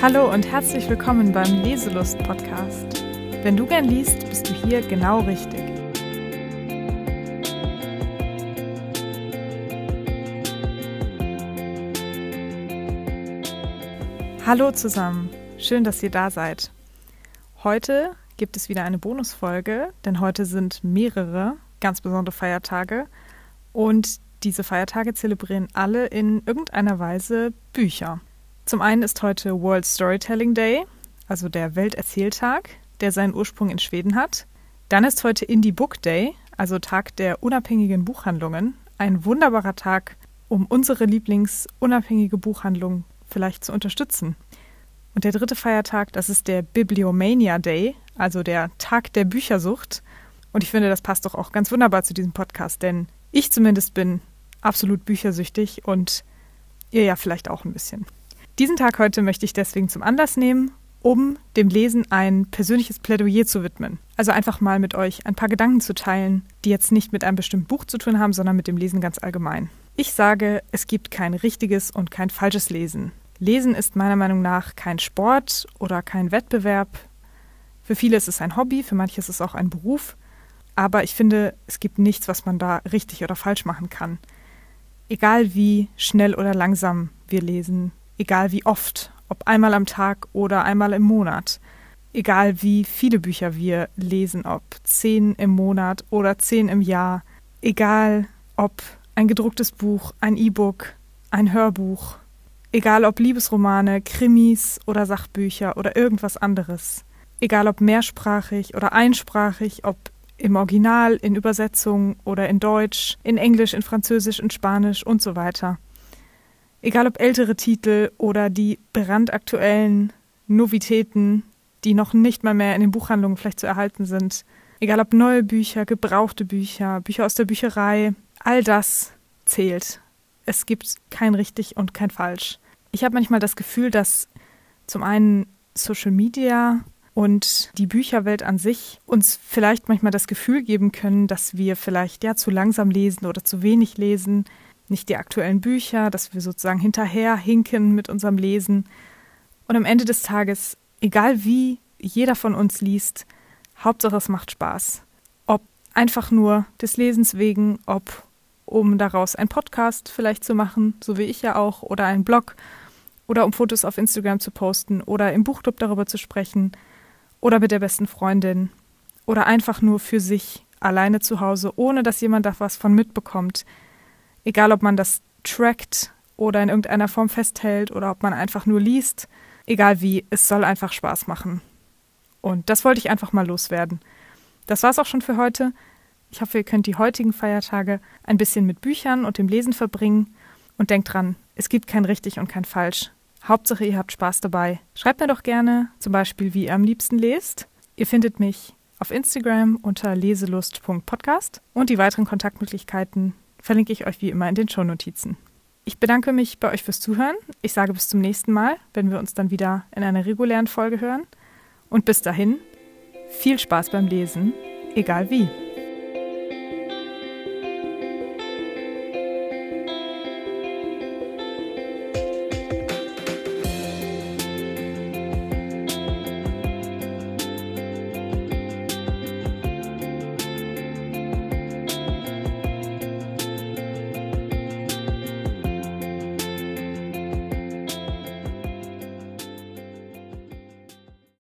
Hallo und herzlich willkommen beim Leselust Podcast. Wenn du gern liest, bist du hier genau richtig. Hallo zusammen, schön, dass ihr da seid. Heute gibt es wieder eine Bonusfolge, denn heute sind mehrere ganz besondere Feiertage und diese Feiertage zelebrieren alle in irgendeiner Weise Bücher. Zum einen ist heute World Storytelling Day, also der Welterzähltag, der seinen Ursprung in Schweden hat. Dann ist heute Indie Book Day, also Tag der unabhängigen Buchhandlungen. Ein wunderbarer Tag, um unsere Lieblingsunabhängige Buchhandlung vielleicht zu unterstützen. Und der dritte Feiertag, das ist der Bibliomania Day, also der Tag der Büchersucht. Und ich finde, das passt doch auch ganz wunderbar zu diesem Podcast, denn ich zumindest bin absolut büchersüchtig und ihr ja vielleicht auch ein bisschen. Diesen Tag heute möchte ich deswegen zum Anlass nehmen, um dem Lesen ein persönliches Plädoyer zu widmen. Also einfach mal mit euch ein paar Gedanken zu teilen, die jetzt nicht mit einem bestimmten Buch zu tun haben, sondern mit dem Lesen ganz allgemein. Ich sage, es gibt kein richtiges und kein falsches Lesen. Lesen ist meiner Meinung nach kein Sport oder kein Wettbewerb. Für viele ist es ein Hobby, für manche ist es auch ein Beruf. Aber ich finde, es gibt nichts, was man da richtig oder falsch machen kann. Egal wie schnell oder langsam wir lesen, egal wie oft, ob einmal am Tag oder einmal im Monat, egal wie viele Bücher wir lesen, ob zehn im Monat oder zehn im Jahr, egal ob ein gedrucktes Buch, ein E-Book, ein Hörbuch, egal ob Liebesromane, Krimis oder Sachbücher oder irgendwas anderes, egal ob mehrsprachig oder einsprachig, ob im Original, in Übersetzung oder in Deutsch, in Englisch, in Französisch, in Spanisch und so weiter. Egal ob ältere Titel oder die brandaktuellen Novitäten, die noch nicht mal mehr in den Buchhandlungen vielleicht zu erhalten sind. Egal ob neue Bücher, gebrauchte Bücher, Bücher aus der Bücherei, all das zählt. Es gibt kein richtig und kein falsch. Ich habe manchmal das Gefühl, dass zum einen Social Media und die Bücherwelt an sich uns vielleicht manchmal das Gefühl geben können, dass wir vielleicht ja zu langsam lesen oder zu wenig lesen, nicht die aktuellen Bücher, dass wir sozusagen hinterher hinken mit unserem Lesen. Und am Ende des Tages, egal wie jeder von uns liest, Hauptsache es macht Spaß. Ob einfach nur des Lesens wegen, ob um daraus ein Podcast vielleicht zu machen, so wie ich ja auch, oder ein Blog, oder um Fotos auf Instagram zu posten, oder im Buchclub darüber zu sprechen, oder mit der besten Freundin, oder einfach nur für sich alleine zu Hause, ohne dass jemand da was von mitbekommt. Egal, ob man das trackt oder in irgendeiner Form festhält oder ob man einfach nur liest, egal wie, es soll einfach Spaß machen. Und das wollte ich einfach mal loswerden. Das war's auch schon für heute. Ich hoffe, ihr könnt die heutigen Feiertage ein bisschen mit Büchern und dem Lesen verbringen. Und denkt dran, es gibt kein richtig und kein falsch. Hauptsache, ihr habt Spaß dabei. Schreibt mir doch gerne, zum Beispiel, wie ihr am liebsten lest. Ihr findet mich auf Instagram unter leselust.podcast und die weiteren Kontaktmöglichkeiten verlinke ich euch wie immer in den Shownotizen. Ich bedanke mich bei euch fürs Zuhören. Ich sage bis zum nächsten Mal, wenn wir uns dann wieder in einer regulären Folge hören. Und bis dahin, viel Spaß beim Lesen, egal wie.